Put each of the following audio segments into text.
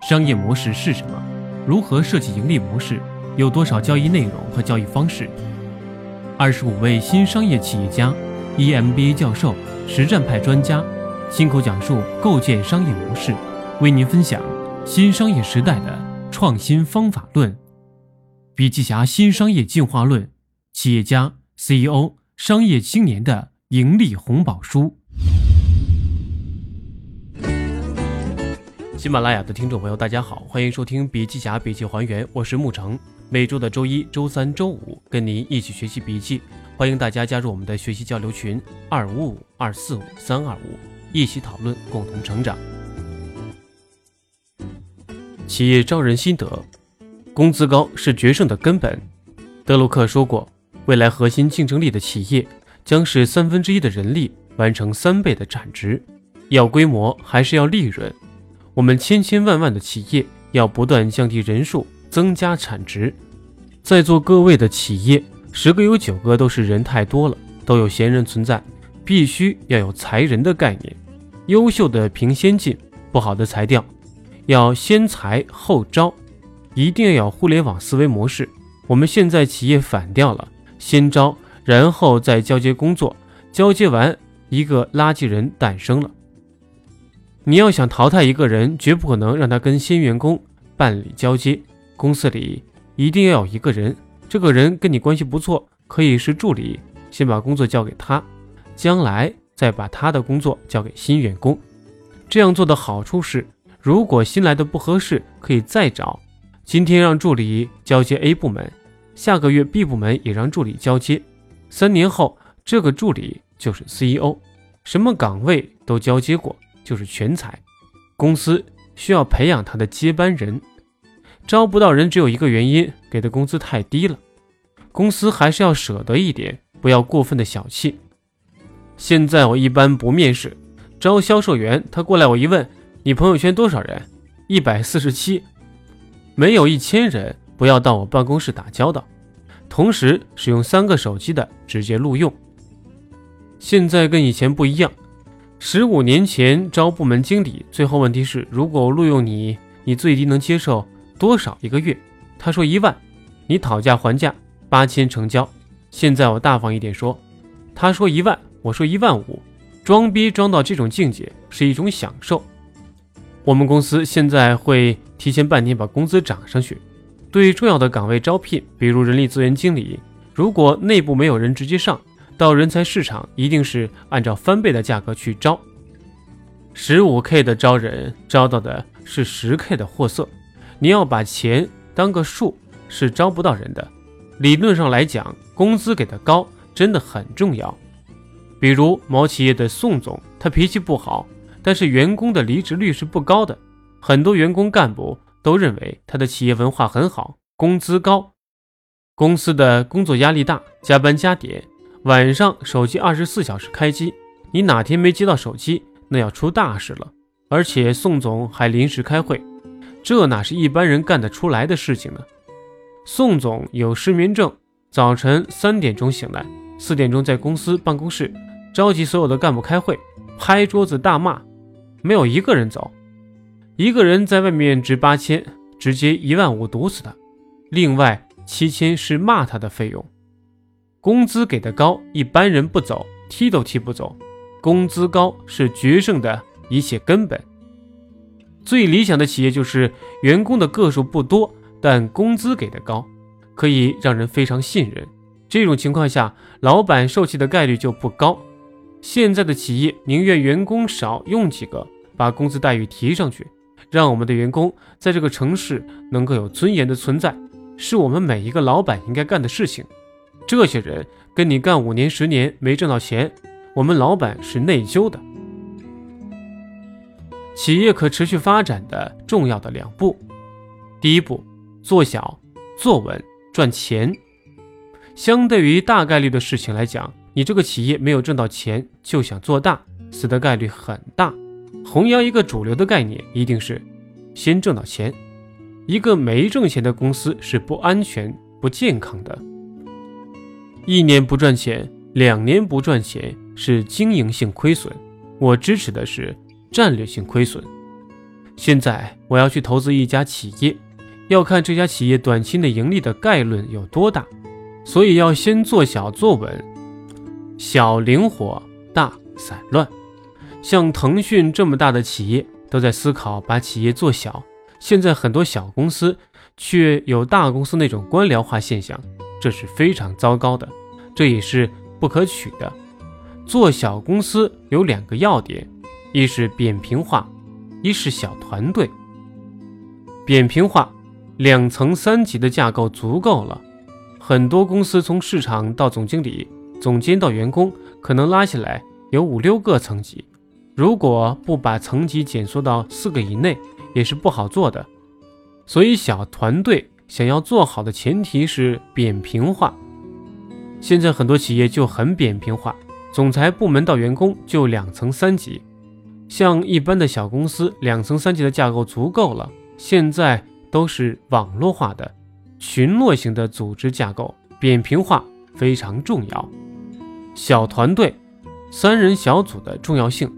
商业模式是什么？如何设计盈利模式？有多少交易内容和交易方式？二十五位新商业企业家，EMBA 教授，实战派专家，亲口讲述构建商业模式，为您分享新商业时代的创新方法论。笔记侠新商业进化论，企业家 CEO 商业青年的盈利红宝书。喜马拉雅的听众朋友，大家好，欢迎收听笔记侠笔记还原，我是沐橙。每周的周一、周三、周五，跟您一起学习笔记。欢迎大家加入我们的学习交流群：二五五二四五三二五，一起讨论，共同成长。企业招人心得：工资高是决胜的根本。德鲁克说过，未来核心竞争力的企业将是三分之一的人力完成三倍的产值。要规模还是要利润？我们千千万万的企业要不断降低人数，增加产值。在座各位的企业，十个有九个都是人太多了，都有闲人存在，必须要有裁人的概念。优秀的评先进，不好的裁掉，要先裁后招，一定要有互联网思维模式。我们现在企业反掉了，先招，然后再交接工作，交接完，一个垃圾人诞生了。你要想淘汰一个人，绝不可能让他跟新员工办理交接。公司里一定要有一个人，这个人跟你关系不错，可以是助理，先把工作交给他，将来再把他的工作交给新员工。这样做的好处是，如果新来的不合适，可以再找。今天让助理交接 A 部门，下个月 B 部门也让助理交接，三年后这个助理就是 CEO，什么岗位都交接过。就是全才，公司需要培养他的接班人，招不到人只有一个原因，给的工资太低了。公司还是要舍得一点，不要过分的小气。现在我一般不面试，招销售员，他过来我一问，你朋友圈多少人？一百四十七，没有一千人，不要到我办公室打交道。同时使用三个手机的直接录用。现在跟以前不一样。十五年前招部门经理，最后问题是：如果我录用你，你最低能接受多少一个月？他说一万，你讨价还价，八千成交。现在我大方一点说，他说一万，我说一万五，装逼装到这种境界是一种享受。我们公司现在会提前半年把工资涨上去。对重要的岗位招聘，比如人力资源经理，如果内部没有人直接上。到人才市场一定是按照翻倍的价格去招，十五 K 的招人招到的是十 K 的货色，你要把钱当个数是招不到人的。理论上来讲，工资给的高真的很重要。比如某企业的宋总，他脾气不好，但是员工的离职率是不高的，很多员工干部都认为他的企业文化很好，工资高。公司的工作压力大，加班加点。晚上手机二十四小时开机，你哪天没接到手机，那要出大事了。而且宋总还临时开会，这哪是一般人干得出来的事情呢？宋总有失眠症，早晨三点钟醒来，四点钟在公司办公室召集所有的干部开会，拍桌子大骂，没有一个人走，一个人在外面值八千，直接一万五堵死他，另外七千是骂他的费用。工资给的高，一般人不走，踢都踢不走。工资高是决胜的一切根本。最理想的企业就是员工的个数不多，但工资给的高，可以让人非常信任。这种情况下，老板受气的概率就不高。现在的企业宁愿员工少用几个，把工资待遇提上去，让我们的员工在这个城市能够有尊严的存在，是我们每一个老板应该干的事情。这些人跟你干五年十年没挣到钱，我们老板是内疚的。企业可持续发展的重要的两步，第一步，做小做稳赚钱。相对于大概率的事情来讲，你这个企业没有挣到钱就想做大，死的概率很大。弘扬一个主流的概念，一定是先挣到钱。一个没挣钱的公司是不安全、不健康的。一年不赚钱，两年不赚钱是经营性亏损。我支持的是战略性亏损。现在我要去投资一家企业，要看这家企业短期内盈利的概率有多大，所以要先做小做稳，小灵活，大散乱。像腾讯这么大的企业都在思考把企业做小，现在很多小公司却有大公司那种官僚化现象，这是非常糟糕的，这也是不可取的。做小公司有两个要点，一是扁平化，一是小团队。扁平化，两层三级的架构足够了。很多公司从市场到总经理、总监到员工，可能拉下来有五六个层级。如果不把层级减缩到四个以内，也是不好做的。所以小团队想要做好的前提是扁平化。现在很多企业就很扁平化，总裁部门到员工就两层三级。像一般的小公司，两层三级的架构足够了。现在都是网络化的、群落型的组织架构，扁平化非常重要。小团队、三人小组的重要性。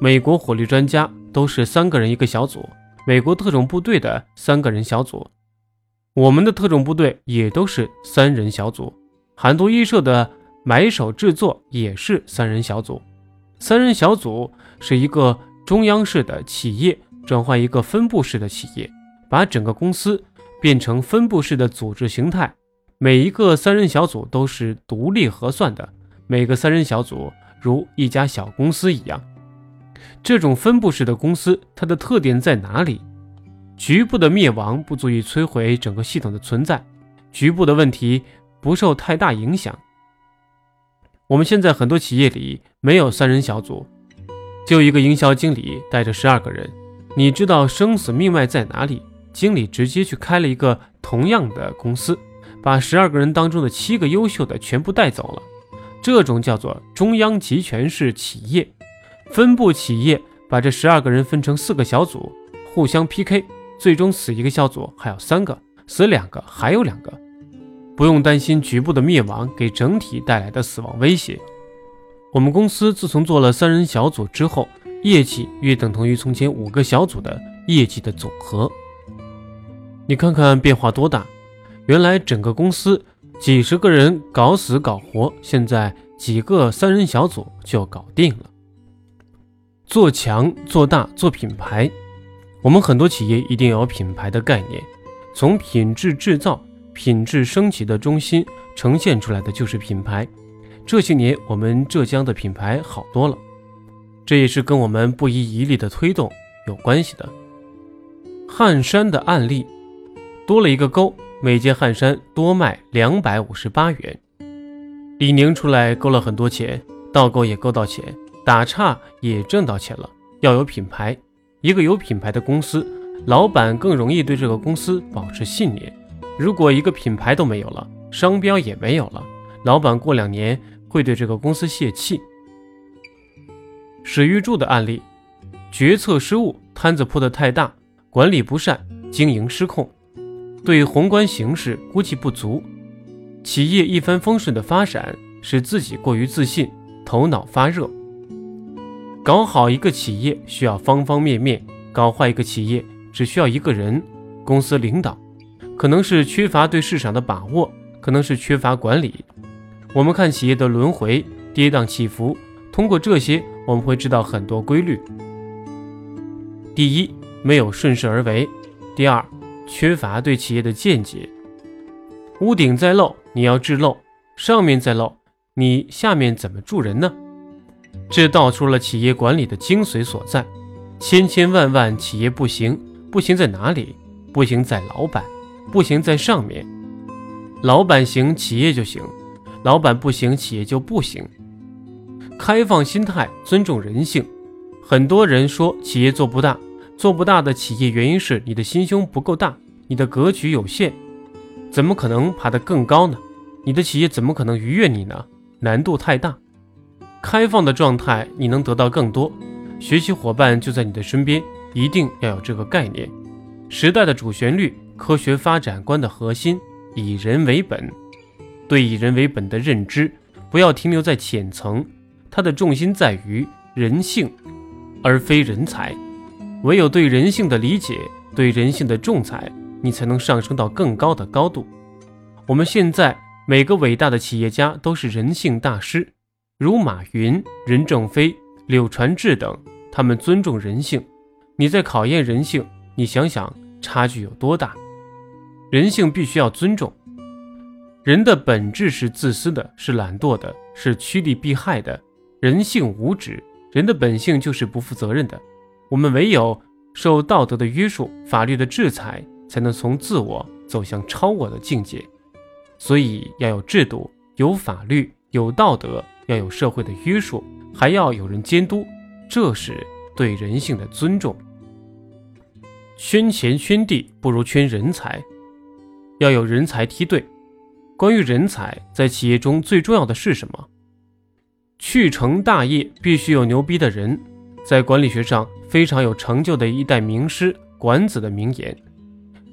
美国火力专家都是三个人一个小组，美国特种部队的三个人小组，我们的特种部队也都是三人小组。韩都衣舍的买手制作也是三人小组。三人小组是一个中央式的企业转换一个分布式的企业，把整个公司变成分布式的组织形态。每一个三人小组都是独立核算的，每个三人小组如一家小公司一样。这种分布式的公司，它的特点在哪里？局部的灭亡不足以摧毁整个系统的存在，局部的问题不受太大影响。我们现在很多企业里没有三人小组，就一个营销经理带着十二个人。你知道生死命脉在哪里？经理直接去开了一个同样的公司，把十二个人当中的七个优秀的全部带走了。这种叫做中央集权式企业。分部企业把这十二个人分成四个小组，互相 PK，最终死一个小组还有三个，死两个还有两个，不用担心局部的灭亡给整体带来的死亡威胁。我们公司自从做了三人小组之后，业绩约等同于从前五个小组的业绩的总和。你看看变化多大！原来整个公司几十个人搞死搞活，现在几个三人小组就搞定了。做强、做大、做品牌，我们很多企业一定要有品牌的概念。从品质制造、品质升级的中心呈现出来的就是品牌。这些年，我们浙江的品牌好多了，这也是跟我们不遗余力的推动有关系的。汉山的案例，多了一个勾，每件汉山多卖两百五十八元。李宁出来勾了很多钱，倒钩也勾到钱。打岔也挣到钱了，要有品牌。一个有品牌的公司，老板更容易对这个公司保持信念。如果一个品牌都没有了，商标也没有了，老板过两年会对这个公司泄气。史玉柱的案例：决策失误，摊子铺得太大，管理不善，经营失控，对宏观形势估计不足，企业一帆风顺的发展，使自己过于自信，头脑发热。搞好一个企业需要方方面面，搞坏一个企业只需要一个人。公司领导可能是缺乏对市场的把握，可能是缺乏管理。我们看企业的轮回、跌宕起伏，通过这些我们会知道很多规律。第一，没有顺势而为；第二，缺乏对企业的见解。屋顶在漏，你要治漏；上面在漏，你下面怎么住人呢？这道出了企业管理的精髓所在。千千万万企业不行，不行在哪里？不行在老板，不行在上面。老板行，企业就行；老板不行，企业就不行。开放心态，尊重人性。很多人说企业做不大，做不大的企业原因是你的心胸不够大，你的格局有限，怎么可能爬得更高呢？你的企业怎么可能逾越你呢？难度太大。开放的状态，你能得到更多。学习伙伴就在你的身边，一定要有这个概念。时代的主旋律，科学发展观的核心，以人为本。对以人为本的认知，不要停留在浅层，它的重心在于人性，而非人才。唯有对人性的理解，对人性的重采，你才能上升到更高的高度。我们现在每个伟大的企业家都是人性大师，如马云、任正非、柳传志等，他们尊重人性。你在考验人性，你想想差距有多大？人性必须要尊重。人的本质是自私的，是懒惰的，是趋利避害的。人性无止，人的本性就是不负责任的。我们唯有受道德的约束、法律的制裁，才能从自我走向超我的境界。所以要有制度、有法律、有道德，要有社会的约束，还要有人监督，这是对人性的尊重。圈钱圈地不如圈人才，要有人才梯队。关于人才，在企业中最重要的是什么？去成大业必须有牛逼的人。在管理学上非常有成就的一代名师管子的名言：“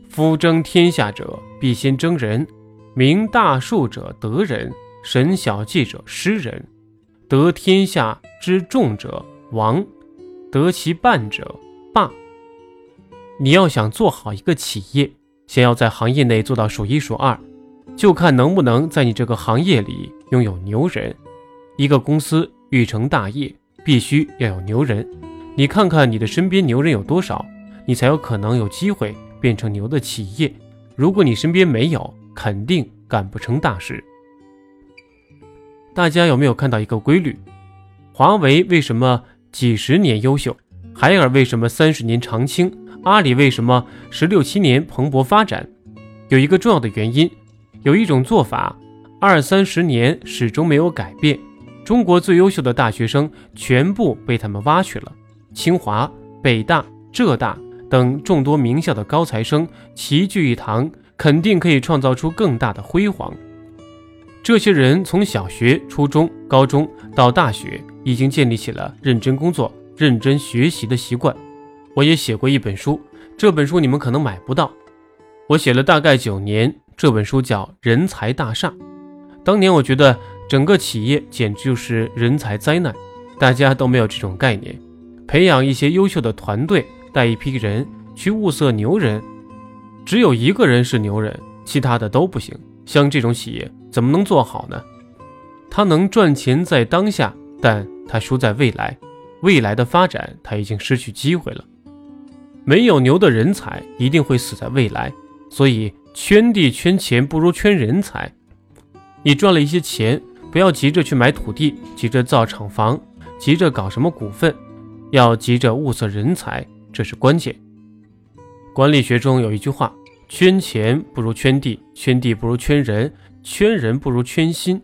夫争天下者，必先争人。明大术者得人，审小计者失人。得天下之重者王，得其半者霸。”你要想做好一个企业，先要在行业内做到数一数二，就看能不能在你这个行业里拥有牛人。一个公司欲成大业。必须要有牛人，你看看你的身边牛人有多少，你才有可能有机会变成牛的企业。如果你身边没有，肯定干不成大事。大家有没有看到一个规律？华为为什么几十年优秀？海尔为什么三十年长青？阿里为什么十六七年蓬勃发展？有一个重要的原因，有一种做法，二三十年始终没有改变。中国最优秀的大学生全部被他们挖去了，清华、北大、浙大等众多名校的高材生齐聚一堂，肯定可以创造出更大的辉煌。这些人从小学、初中、高中到大学，已经建立起了认真工作、认真学习的习惯。我也写过一本书，这本书你们可能买不到，我写了大概九年，这本书叫《人才大厦》。当年我觉得。整个企业简直就是人才灾难，大家都没有这种概念。培养一些优秀的团队，带一批人去物色牛人，只有一个人是牛人，其他的都不行。像这种企业怎么能做好呢？他能赚钱在当下，但他输在未来。未来的发展他已经失去机会了。没有牛的人才一定会死在未来。所以圈地圈钱不如圈人才。你赚了一些钱。不要急着去买土地，急着造厂房，急着搞什么股份，要急着物色人才，这是关键。管理学中有一句话：圈钱不如圈地，圈地不如圈人，圈人不如圈心。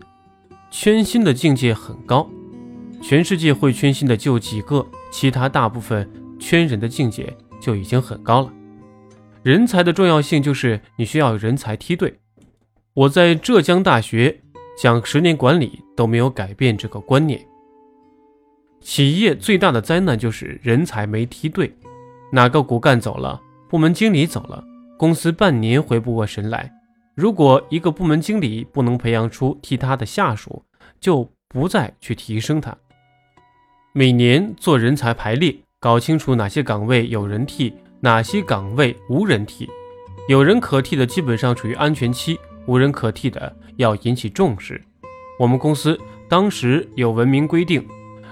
圈心的境界很高，全世界会圈心的就几个，其他大部分圈人的境界就已经很高了。人才的重要性就是你需要人才梯队。我在浙江大学。讲十年管理都没有改变这个观念。企业最大的灾难就是人才没梯队，哪个骨干走了，部门经理走了，公司半年回不过神来。如果一个部门经理不能培养出替他的下属，就不再去提升他。每年做人才排列，搞清楚哪些岗位有人替，哪些岗位无人替。有人可替的基本上处于安全期，无人可替的。要引起重视。我们公司当时有文明规定，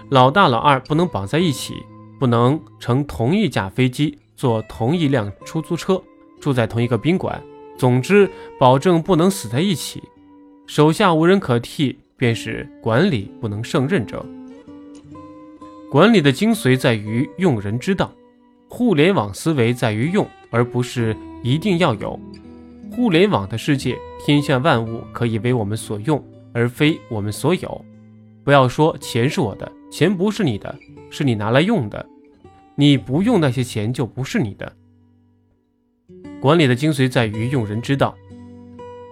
老大老二不能绑在一起，不能乘同一架飞机，坐同一辆出租车，住在同一个宾馆。总之，保证不能死在一起。手下无人可替，便是管理不能胜任者。管理的精髓在于用人之道，互联网思维在于用，而不是一定要有。互联网的世界，天下万物可以为我们所用，而非我们所有。不要说钱是我的，钱不是你的，是你拿来用的。你不用那些钱，就不是你的。管理的精髓在于用人之道，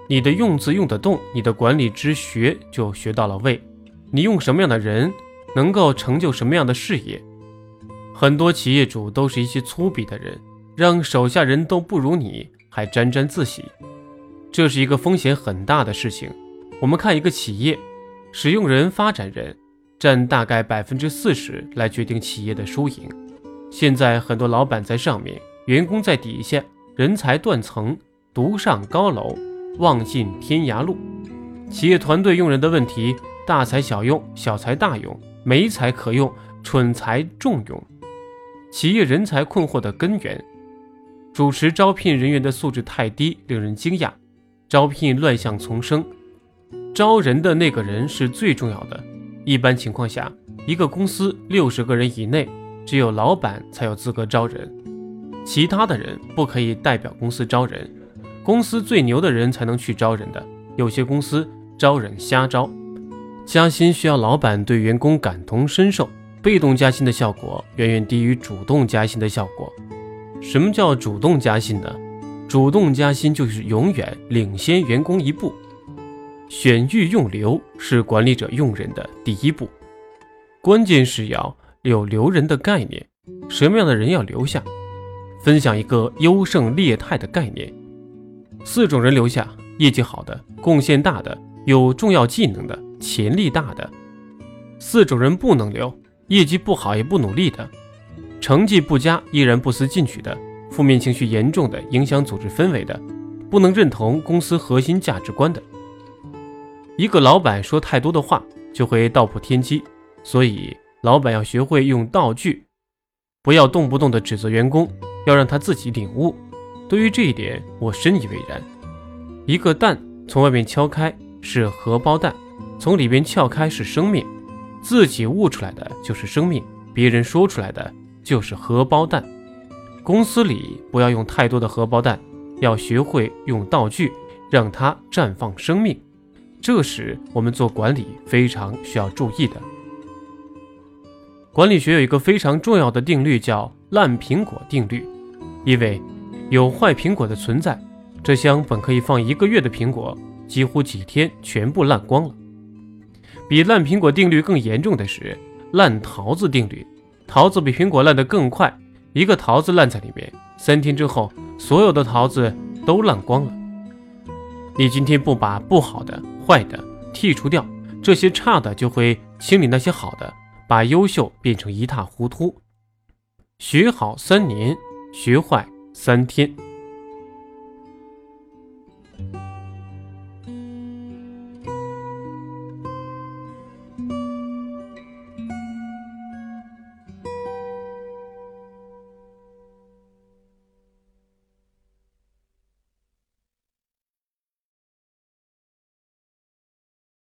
你的用字用得动，你的管理之学就学到了位。你用什么样的人，能够成就什么样的事业。很多企业主都是一些粗鄙的人，让手下人都不如你。还沾沾自喜，这是一个风险很大的事情。我们看一个企业，使用人、发展人占大概百分之四十来决定企业的输赢。现在很多老板在上面，员工在底下，人才断层，独上高楼，望尽天涯路。企业团队用人的问题，大材小用，小材大用，没才可用，蠢才重用。企业人才困惑的根源，主持招聘人员的素质太低，令人惊讶，招聘乱象丛生。招人的那个人是最重要的。一般情况下，一个公司六十个人以内，只有老板才有资格招人，其他的人不可以代表公司招人。公司最牛的人才能去招人的。有些公司。招人瞎招，加薪需要老板对员工感同身受，被动加薪的效果远远低于主动加薪的效果。什么叫主动加薪呢？主动加薪就是永远领先员工一步。选育用留是管理者用人的第一步，关键是要有留人的概念。什么样的人要留下？分享一个优胜劣汰的概念：四种人留下，业绩好的，贡献大的。有重要技能的、潜力大的，四种人不能留：业绩不好也不努力的，成绩不佳依然不思进取的，负面情绪严重的、影响组织氛围的，不能认同公司核心价值观的。一个老板说太多的话就会道破天机，所以老板要学会用道具，不要动不动的指责员工，要让他自己领悟。对于这一点，我深以为然。一个蛋从外面敲开。是荷包蛋，从里边撬开是生命，自己悟出来的就是生命，别人说出来的就是荷包蛋。公司里不要用太多的荷包蛋，要学会用道具让它绽放生命。这是我们做管理非常需要注意的。管理学有一个非常重要的定律，叫烂苹果定律，因为有坏苹果的存在，这箱本可以放一个月的苹果。几乎几天全部烂光了。比烂苹果定律更严重的是烂桃子定律，桃子比苹果烂得更快。一个桃子烂在里面，三天之后，所有的桃子都烂光了。你今天不把不好的、坏的剔除掉，这些差的就会清理那些好的，把优秀变成一塌糊涂。学好三年，学坏三天。